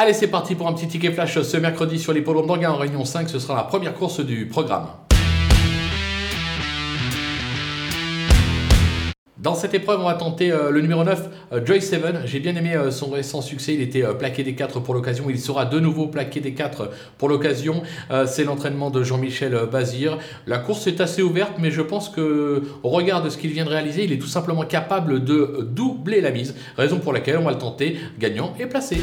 Allez, c'est parti pour un petit ticket flash ce mercredi sur les d'Anguin en Réunion 5. Ce sera la première course du programme. Dans cette épreuve, on va tenter euh, le numéro 9, euh, Joy Seven. J'ai bien aimé euh, son récent succès. Il était plaqué des 4 pour l'occasion. Il sera de nouveau plaqué des 4 pour l'occasion. C'est l'entraînement de Jean-Michel Bazir. La course est assez ouverte, mais je pense que, au regard de ce qu'il vient de réaliser, il est tout simplement capable de doubler la mise. Raison pour laquelle on va le tenter gagnant et placé.